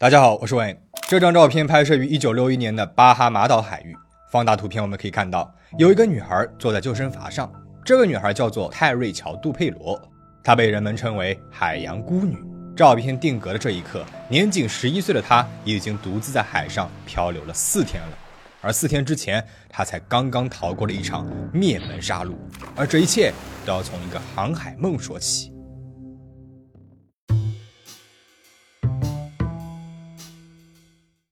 大家好，我是 Wayne。这张照片拍摄于1961年的巴哈马岛海域。放大图片，我们可以看到有一个女孩坐在救生筏上。这个女孩叫做泰瑞乔·杜佩罗，她被人们称为“海洋孤女”。照片定格的这一刻，年仅十一岁的她已经独自在海上漂流了四天了。而四天之前，她才刚刚逃过了一场灭门杀戮。而这一切都要从一个航海梦说起。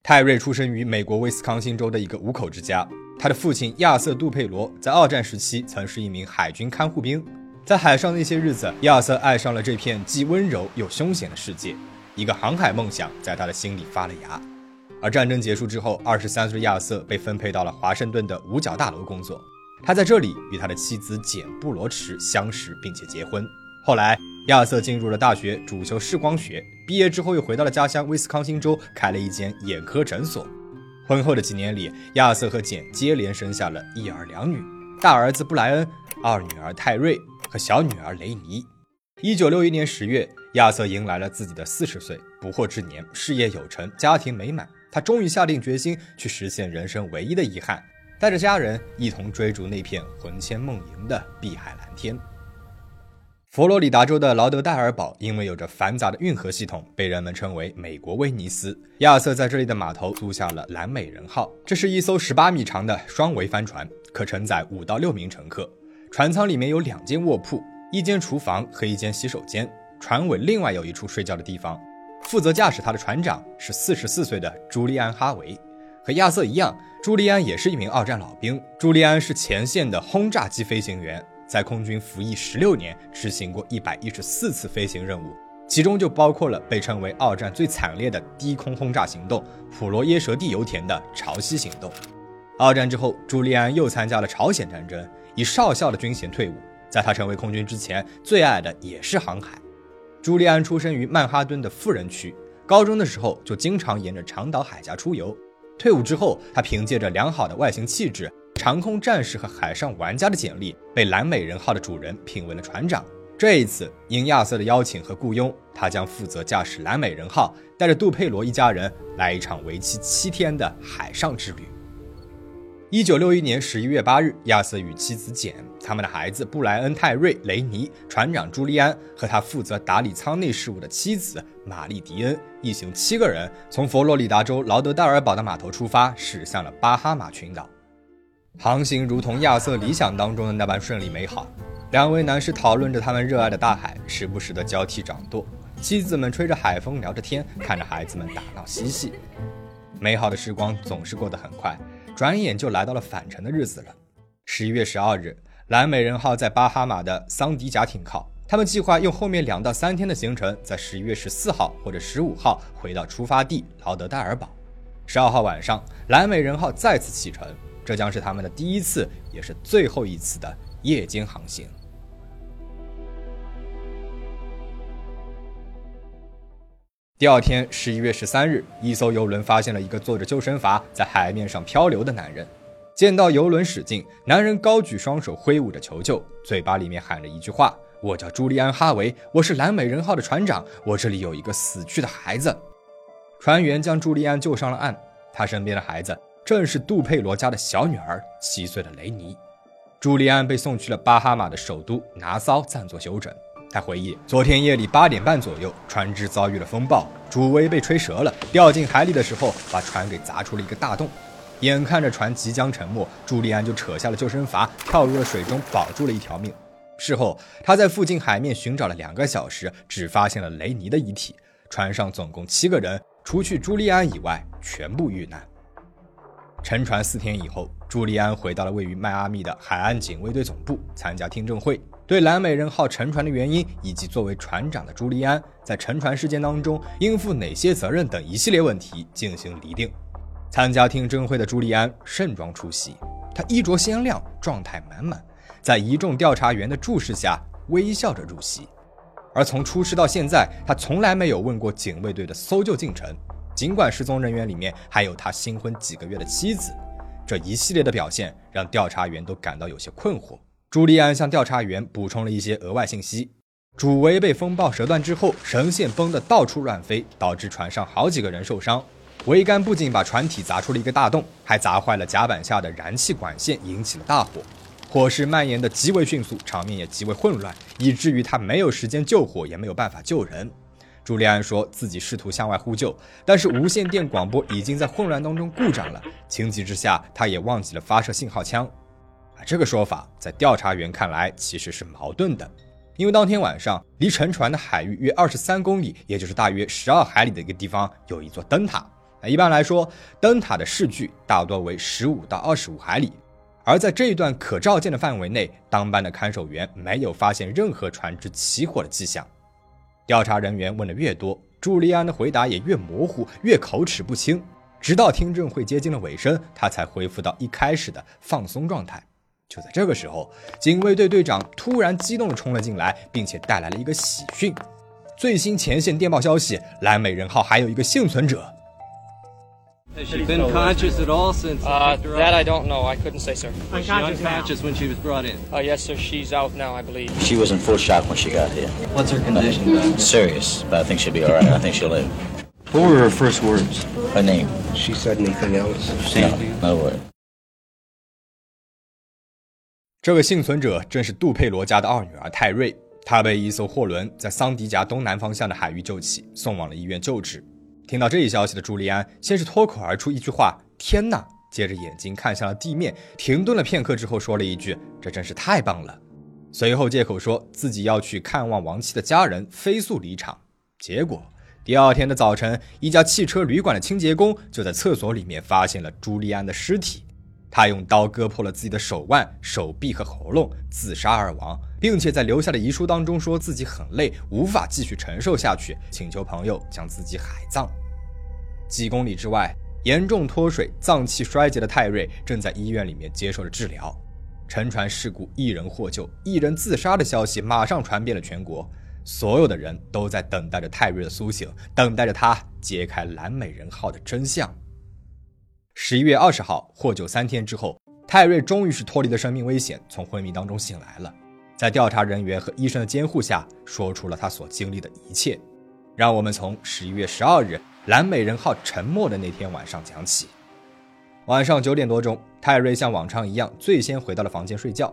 泰瑞出生于美国威斯康星州的一个五口之家。他的父亲亚瑟·杜佩罗在二战时期曾是一名海军看护兵。在海上那些日子，亚瑟爱上了这片既温柔又凶险的世界，一个航海梦想在他的心里发了芽。而战争结束之后，二十三岁的亚瑟被分配到了华盛顿的五角大楼工作。他在这里与他的妻子简·布罗池相识并且结婚。后来。亚瑟进入了大学，主修视光学。毕业之后，又回到了家乡威斯康星州，开了一间眼科诊所。婚后的几年里，亚瑟和简接连生下了一儿两女：大儿子布莱恩，二女儿泰瑞和小女儿雷尼。一九六一年十月，亚瑟迎来了自己的四十岁不惑之年，事业有成，家庭美满。他终于下定决心去实现人生唯一的遗憾，带着家人一同追逐那片魂牵梦萦的碧海蓝天。佛罗里达州的劳德代尔堡因为有着繁杂的运河系统，被人们称为“美国威尼斯”。亚瑟在这里的码头租下了“蓝美人号”，这是一艘十八米长的双桅帆船，可承载五到六名乘客。船舱里面有两间卧铺、一间厨房和一间洗手间。船尾另外有一处睡觉的地方。负责驾驶它的船长是四十四岁的朱利安·哈维，和亚瑟一样，朱利安也是一名二战老兵。朱利安是前线的轰炸机飞行员。在空军服役十六年，执行过一百一十四次飞行任务，其中就包括了被称为二战最惨烈的低空轰炸行动——普罗耶舍地油田的潮汐行动。二战之后，朱利安又参加了朝鲜战争，以少校的军衔退伍。在他成为空军之前，最爱的也是航海。朱利安出生于曼哈顿的富人区，高中的时候就经常沿着长岛海峡出游。退伍之后，他凭借着良好的外形气质。长空战士和海上玩家的简历被蓝美人号的主人聘为了船长。这一次，因亚瑟的邀请和雇佣，他将负责驾驶蓝美人号，带着杜佩罗一家人来一场为期七天的海上之旅。一九六一年十一月八日，亚瑟与妻子简、他们的孩子布莱恩、泰瑞、雷尼、船长朱利安和他负责打理舱内事务的妻子玛丽迪恩一行七个人，从佛罗里达州劳德代尔堡的码头出发，驶向了巴哈马群岛。航行如同亚瑟理想当中的那般顺利美好，两位男士讨论着他们热爱的大海，时不时的交替掌舵。妻子们吹着海风，聊着天，看着孩子们打闹嬉戏。美好的时光总是过得很快，转眼就来到了返程的日子了。十一月十二日，蓝美人号在巴哈马的桑迪贾停靠，他们计划用后面两到三天的行程，在十一月十四号或者十五号回到出发地劳德代尔堡。十二号晚上，蓝美人号再次启程。这将是他们的第一次，也是最后一次的夜间航行。第二天，十一月十三日，一艘游轮发现了一个坐着救生筏在海面上漂流的男人。见到游轮驶近，男人高举双手挥舞着求救，嘴巴里面喊着一句话：“我叫朱利安·哈维，我是蓝美人号的船长，我这里有一个死去的孩子。”船员将朱利安救上了岸，他身边的孩子。正是杜佩罗家的小女儿，七岁的雷尼。朱利安被送去了巴哈马的首都拿骚暂作休整。他回忆，昨天夜里八点半左右，船只遭遇了风暴，主桅被吹折了，掉进海里的时候，把船给砸出了一个大洞。眼看着船即将沉没，朱利安就扯下了救生筏，跳入了水中，保住了一条命。事后，他在附近海面寻找了两个小时，只发现了雷尼的遗体。船上总共七个人，除去朱利安以外，全部遇难。沉船四天以后，朱利安回到了位于迈阿密的海岸警卫队总部，参加听证会，对蓝美人号沉船的原因以及作为船长的朱利安在沉船事件当中应负哪些责任等一系列问题进行厘定。参加听证会的朱利安盛装出席，他衣着鲜亮，状态满满，在一众调查员的注视下微笑着入席。而从出事到现在，他从来没有问过警卫队的搜救进程。尽管失踪人员里面还有他新婚几个月的妻子，这一系列的表现让调查员都感到有些困惑。朱利安向调查员补充了一些额外信息：主桅被风暴折断之后，绳线崩得到处乱飞，导致船上好几个人受伤。桅杆不仅把船体砸出了一个大洞，还砸坏了甲板下的燃气管线，引起了大火。火势蔓延的极为迅速，场面也极为混乱，以至于他没有时间救火，也没有办法救人。朱利安说自己试图向外呼救，但是无线电广播已经在混乱当中故障了。情急之下，他也忘记了发射信号枪。啊，这个说法在调查员看来其实是矛盾的，因为当天晚上离沉船的海域约二十三公里，也就是大约十二海里的一个地方，有一座灯塔。啊一般来说，灯塔的视距大多为十五到二十五海里，而在这一段可照见的范围内，当班的看守员没有发现任何船只起火的迹象。调查人员问的越多，朱利安的回答也越模糊，越口齿不清。直到听证会接近了尾声，他才恢复到一开始的放松状态。就在这个时候，警卫队队长突然激动地冲了进来，并且带来了一个喜讯：最新前线电报消息，蓝美人号还有一个幸存者。Has she been conscious at all since? Uh, that I don't know. I couldn't say, sir. Was she unconscious when she was brought in? Uh, yes, sir. She's out now, I believe. She was in full shock when she got here. What's her condition? Serious, but I think she'll be all right. I think she'll live. What were her first words? Her name? She said anything else? No, no word. 这个幸存者正是杜佩罗家的二女儿泰瑞，她被一艘货轮在桑迪加东南方向的海域救起，送往了医院救治。 听到这一消息的朱利安，先是脱口而出一句话：“天哪！”接着眼睛看向了地面，停顿了片刻之后，说了一句：“这真是太棒了。”随后借口说自己要去看望亡妻的家人，飞速离场。结果第二天的早晨，一家汽车旅馆的清洁工就在厕所里面发现了朱利安的尸体。他用刀割破了自己的手腕、手臂和喉咙，自杀而亡，并且在留下的遗书当中说自己很累，无法继续承受下去，请求朋友将自己海葬。几公里之外，严重脱水、脏器衰竭的泰瑞正在医院里面接受着治疗。沉船事故，一人获救，一人自杀的消息马上传遍了全国，所有的人都在等待着泰瑞的苏醒，等待着他揭开蓝美人号的真相。十一月二十号，获救三天之后，泰瑞终于是脱离了生命危险，从昏迷当中醒来了。在调查人员和医生的监护下，说出了他所经历的一切。让我们从十一月十二日蓝美人号沉没的那天晚上讲起。晚上九点多钟，泰瑞像往常一样最先回到了房间睡觉，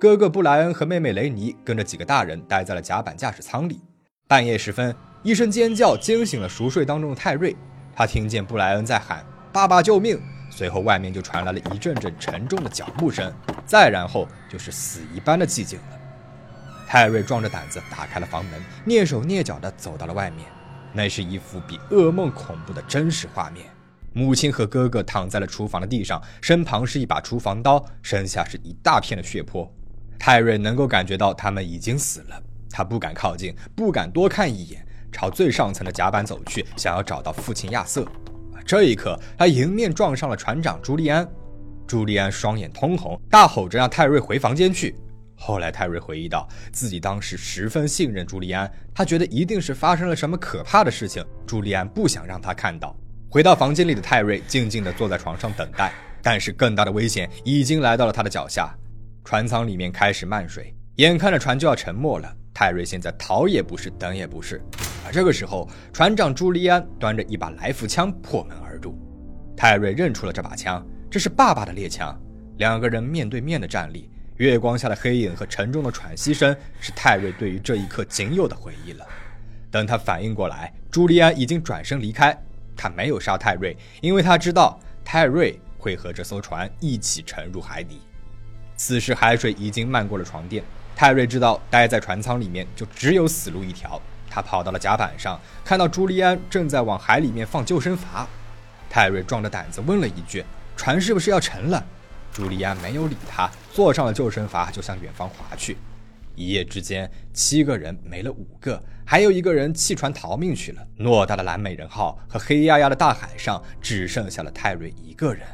哥哥布莱恩和妹妹雷尼跟着几个大人待在了甲板驾驶舱里。半夜时分，一声尖叫惊醒了熟睡当中的泰瑞，他听见布莱恩在喊。爸爸救命！随后外面就传来了一阵阵沉重的脚步声，再然后就是死一般的寂静了。泰瑞壮着胆子打开了房门，蹑手蹑脚地走到了外面。那是一幅比噩梦恐怖的真实画面：母亲和哥哥躺在了厨房的地上，身旁是一把厨房刀，身下是一大片的血泊。泰瑞能够感觉到他们已经死了，他不敢靠近，不敢多看一眼，朝最上层的甲板走去，想要找到父亲亚瑟。这一刻，他迎面撞上了船长朱利安。朱利安双眼通红，大吼着让泰瑞回房间去。后来，泰瑞回忆到，自己当时十分信任朱利安，他觉得一定是发生了什么可怕的事情，朱利安不想让他看到。回到房间里的泰瑞静静地坐在床上等待，但是更大的危险已经来到了他的脚下。船舱里面开始漫水，眼看着船就要沉没了。泰瑞现在逃也不是，等也不是。而这个时候，船长朱利安端着一把来福枪破门而入。泰瑞认出了这把枪，这是爸爸的猎枪。两个人面对面的站立，月光下的黑影和沉重的喘息声，是泰瑞对于这一刻仅有的回忆了。等他反应过来，朱利安已经转身离开。他没有杀泰瑞，因为他知道泰瑞会和这艘船一起沉入海底。此时海水已经漫过了床垫。泰瑞知道待在船舱里面就只有死路一条，他跑到了甲板上，看到朱利安正在往海里面放救生筏。泰瑞壮着胆子问了一句：“船是不是要沉了？”朱利安没有理他，坐上了救生筏就向远方划去。一夜之间，七个人没了五个，还有一个人弃船逃命去了。偌大的蓝美人号和黑压压的大海上，只剩下了泰瑞一个人。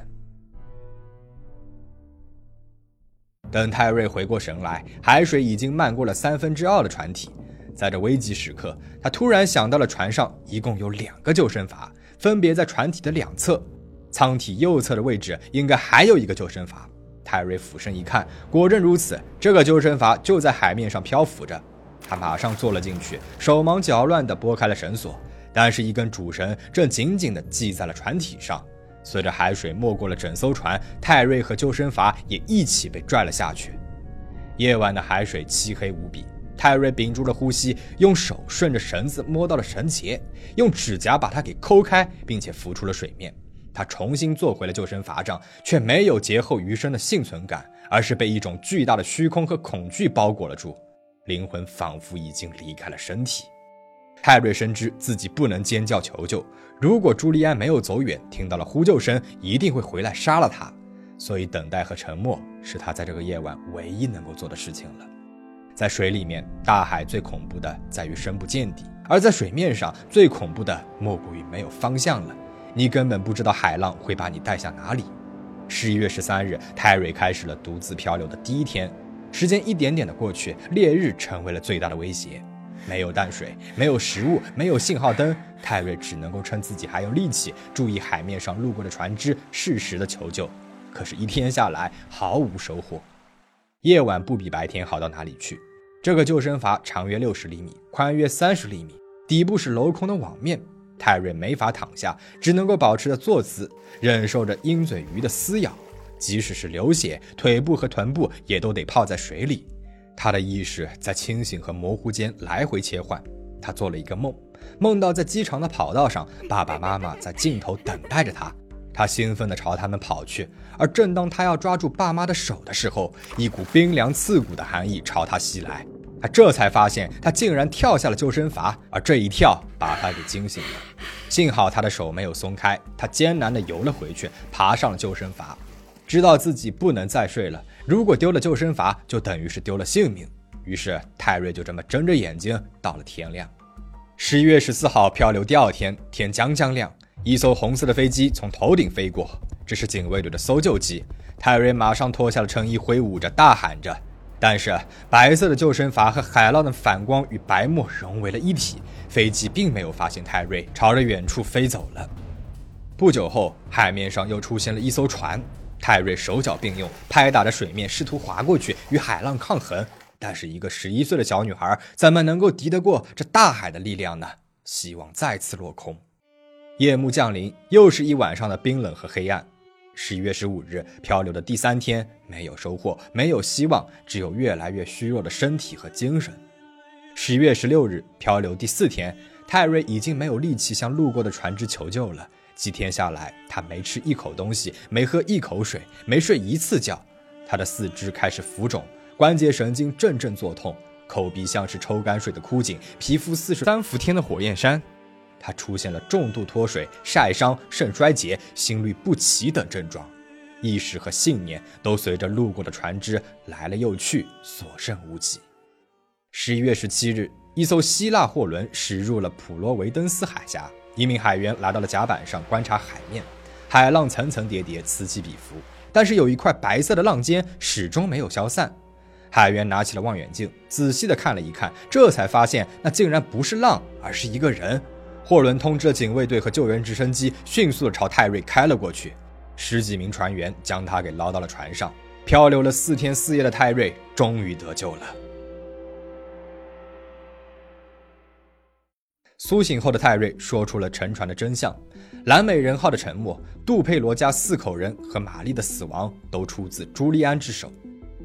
等泰瑞回过神来，海水已经漫过了三分之二的船体。在这危急时刻，他突然想到了船上一共有两个救生筏，分别在船体的两侧，舱体右侧的位置应该还有一个救生筏。泰瑞俯身一看，果真如此，这个救生筏就在海面上漂浮着。他马上坐了进去，手忙脚乱地拨开了绳索，但是，一根主绳正紧紧地系在了船体上。随着海水没过了整艘船，泰瑞和救生筏也一起被拽了下去。夜晚的海水漆黑无比，泰瑞屏住了呼吸，用手顺着绳子摸到了绳结，用指甲把它给抠开，并且浮出了水面。他重新坐回了救生筏上，却没有劫后余生的幸存感，而是被一种巨大的虚空和恐惧包裹了住，灵魂仿佛已经离开了身体。泰瑞深知自己不能尖叫求救，如果朱利安没有走远，听到了呼救声，一定会回来杀了他。所以，等待和沉默是他在这个夜晚唯一能够做的事情了。在水里面，大海最恐怖的在于深不见底；而在水面上，最恐怖的莫过于没有方向了。你根本不知道海浪会把你带向哪里。十一月十三日，泰瑞开始了独自漂流的第一天。时间一点点的过去，烈日成为了最大的威胁。没有淡水，没有食物，没有信号灯，泰瑞只能够趁自己还有力气，注意海面上路过的船只，适时的求救。可是，一天下来毫无收获。夜晚不比白天好到哪里去。这个救生筏长约六十厘米，宽约三十厘米，底部是镂空的网面。泰瑞没法躺下，只能够保持着坐姿，忍受着鹰嘴鱼的撕咬。即使是流血，腿部和臀部也都得泡在水里。他的意识在清醒和模糊间来回切换。他做了一个梦，梦到在机场的跑道上，爸爸妈妈在尽头等待着他。他兴奋地朝他们跑去，而正当他要抓住爸妈的手的时候，一股冰凉刺骨的寒意朝他袭来。他这才发现，他竟然跳下了救生筏，而这一跳把他给惊醒了。幸好他的手没有松开，他艰难地游了回去，爬上了救生筏。知道自己不能再睡了，如果丢了救生筏，就等于是丢了性命。于是泰瑞就这么睁着眼睛到了天亮。十一月十四号漂流第二天，天将将亮，一艘红色的飞机从头顶飞过，这是警卫队的搜救机。泰瑞马上脱下了衬衣，挥舞着，大喊着。但是白色的救生筏和海浪的反光与白沫融为了一体，飞机并没有发现泰瑞，朝着远处飞走了。不久后，海面上又出现了一艘船。泰瑞手脚并用，拍打着水面，试图划过去与海浪抗衡。但是，一个十一岁的小女孩怎么能够敌得过这大海的力量呢？希望再次落空。夜幕降临，又是一晚上的冰冷和黑暗。十一月十五日，漂流的第三天，没有收获，没有希望，只有越来越虚弱的身体和精神。十一月十六日，漂流第四天，泰瑞已经没有力气向路过的船只求救了。几天下来，他没吃一口东西，没喝一口水，没睡一次觉。他的四肢开始浮肿，关节神经阵阵作痛，口鼻像是抽干水的枯井，皮肤似是三伏天的火焰山。他出现了重度脱水、晒伤、肾衰竭、心律不齐等症状，意识和信念都随着路过的船只来了又去，所剩无几。十一月十七日，一艘希腊货轮驶入了普罗维登斯海峡。一名海员来到了甲板上观察海面，海浪层层叠叠，此起彼伏，但是有一块白色的浪尖始终没有消散。海员拿起了望远镜，仔细的看了一看，这才发现那竟然不是浪，而是一个人。货轮通知了警卫队和救援直升机，迅速的朝泰瑞开了过去。十几名船员将他给捞到了船上。漂流了四天四夜的泰瑞终于得救了。苏醒后的泰瑞说出了沉船的真相：蓝美人号的沉没，杜佩罗家四口人和玛丽的死亡都出自朱利安之手。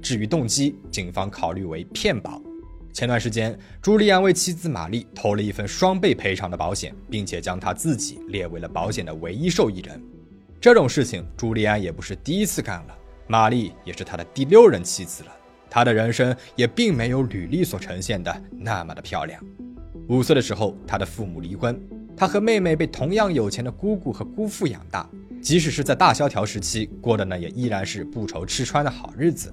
至于动机，警方考虑为骗保。前段时间，朱利安为妻子玛丽投了一份双倍赔偿的保险，并且将他自己列为了保险的唯一受益人。这种事情，朱利安也不是第一次干了。玛丽也是他的第六任妻子了，他的人生也并没有履历所呈现的那么的漂亮。五岁的时候，他的父母离婚，他和妹妹被同样有钱的姑姑和姑父养大。即使是在大萧条时期，过的呢也依然是不愁吃穿的好日子。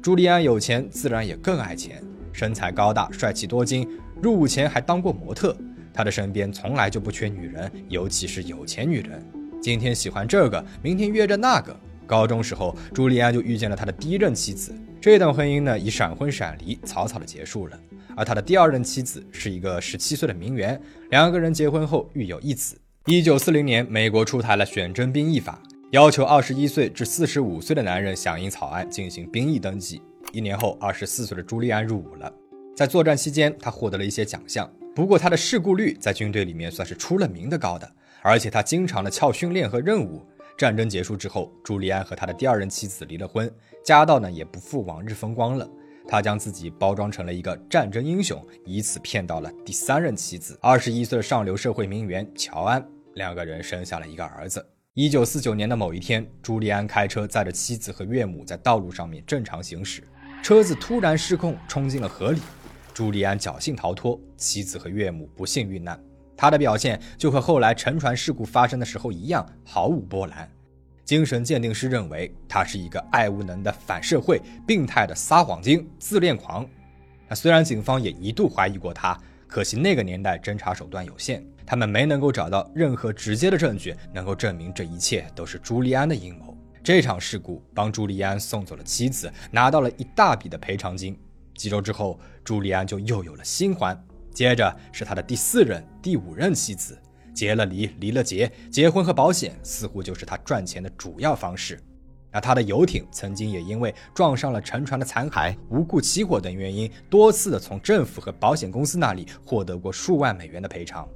朱利安有钱，自然也更爱钱，身材高大，帅气多金，入伍前还当过模特。他的身边从来就不缺女人，尤其是有钱女人。今天喜欢这个，明天约着那个。高中时候，朱利安就遇见了他的第一任妻子，这段婚姻呢以闪婚闪离，草草的结束了。而他的第二任妻子是一个十七岁的名媛，两个人结婚后育有一子。一九四零年，美国出台了选征兵役法，要求二十一岁至四十五岁的男人响应草案进行兵役登记。一年后，二十四岁的朱利安入伍了。在作战期间，他获得了一些奖项。不过他的事故率在军队里面算是出了名的高的，而且他经常的翘训练和任务。战争结束之后，朱利安和他的第二任妻子离了婚，家道呢也不复往日风光了。他将自己包装成了一个战争英雄，以此骗到了第三任妻子，二十一岁的上流社会名媛乔安。两个人生下了一个儿子。一九四九年的某一天，朱利安开车载着妻子和岳母在道路上面正常行驶，车子突然失控，冲进了河里。朱利安侥幸逃脱，妻子和岳母不幸遇难。他的表现就和后来沉船事故发生的时候一样，毫无波澜。精神鉴定师认为他是一个爱无能的反社会、病态的撒谎精、自恋狂。那虽然警方也一度怀疑过他，可惜那个年代侦查手段有限，他们没能够找到任何直接的证据能够证明这一切都是朱利安的阴谋。这场事故帮朱利安送走了妻子，拿到了一大笔的赔偿金。几周之后，朱利安就又有了新欢，接着是他的第四任、第五任妻子，结了离，离了结，结婚和保险似乎就是他赚钱的主要方式。那他的游艇曾经也因为撞上了沉船的残骸、无故起火等原因，多次的从政府和保险公司那里获得过数万美元的赔偿。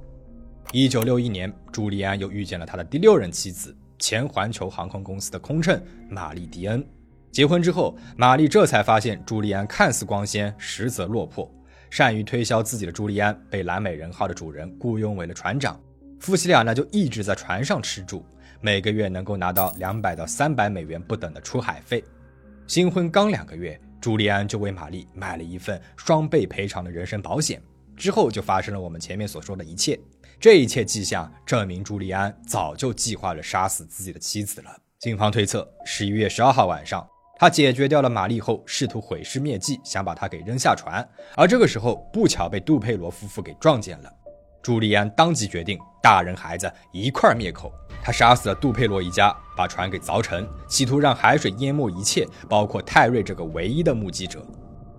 一九六一年，朱利安又遇见了他的第六任妻子，前环球航空公司的空乘玛丽·迪恩。结婚之后，玛丽这才发现朱利安看似光鲜，实则落魄。善于推销自己的朱利安被蓝美人号的主人雇佣为了船长，夫妻俩呢就一直在船上吃住，每个月能够拿到两百到三百美元不等的出海费。新婚刚两个月，朱利安就为玛丽买了一份双倍赔偿的人身保险。之后就发生了我们前面所说的一切，这一切迹象证明朱利安早就计划了杀死自己的妻子了。警方推测，十一月十二号晚上。他解决掉了玛丽后，试图毁尸灭迹，想把她给扔下船。而这个时候，不巧被杜佩罗夫妇给撞见了。朱利安当即决定，大人孩子一块灭口。他杀死了杜佩罗一家，把船给凿沉，企图让海水淹没一切，包括泰瑞这个唯一的目击者。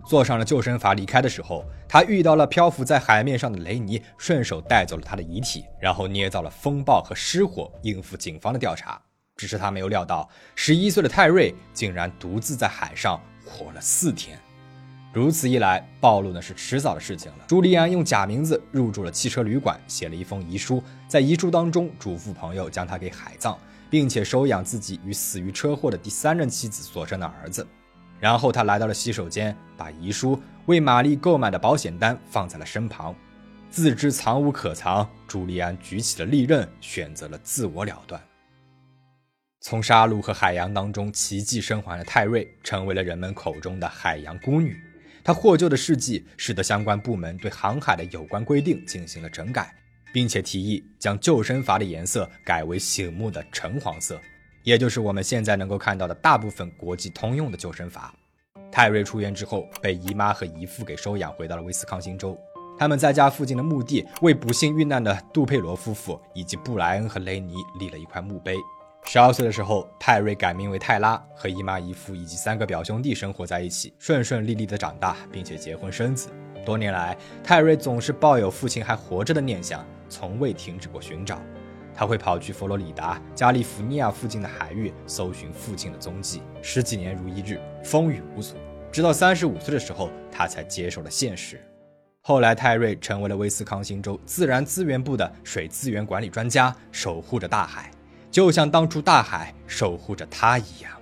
坐上了救生筏离开的时候，他遇到了漂浮在海面上的雷尼，顺手带走了他的遗体，然后捏造了风暴和失火，应付警方的调查。只是他没有料到，十一岁的泰瑞竟然独自在海上活了四天。如此一来，暴露呢是迟早的事情了。朱利安用假名字入住了汽车旅馆，写了一封遗书，在遗书当中嘱咐朋友将他给海葬，并且收养自己与死于车祸的第三任妻子所生的儿子。然后他来到了洗手间，把遗书、为玛丽购买的保险单放在了身旁。自知藏无可藏，朱利安举起了利刃，选择了自我了断。从杀戮和海洋当中奇迹生还的泰瑞，成为了人们口中的海洋孤女。他获救的事迹，使得相关部门对航海的有关规定进行了整改，并且提议将救生筏的颜色改为醒目的橙黄色，也就是我们现在能够看到的大部分国际通用的救生筏。泰瑞出院之后，被姨妈和姨父给收养，回到了威斯康星州。他们在家附近的墓地，为不幸遇难的杜佩罗夫妇以及布莱恩和雷尼立了一块墓碑。十二岁的时候，泰瑞改名为泰拉，和姨妈姨父以及三个表兄弟生活在一起，顺顺利利的长大，并且结婚生子。多年来，泰瑞总是抱有父亲还活着的念想，从未停止过寻找。他会跑去佛罗里达、加利福尼亚附近的海域搜寻父亲的踪迹，十几年如一日，风雨无阻。直到三十五岁的时候，他才接受了现实。后来，泰瑞成为了威斯康星州自然资源部的水资源管理专家，守护着大海。就像当初大海守护着他一样。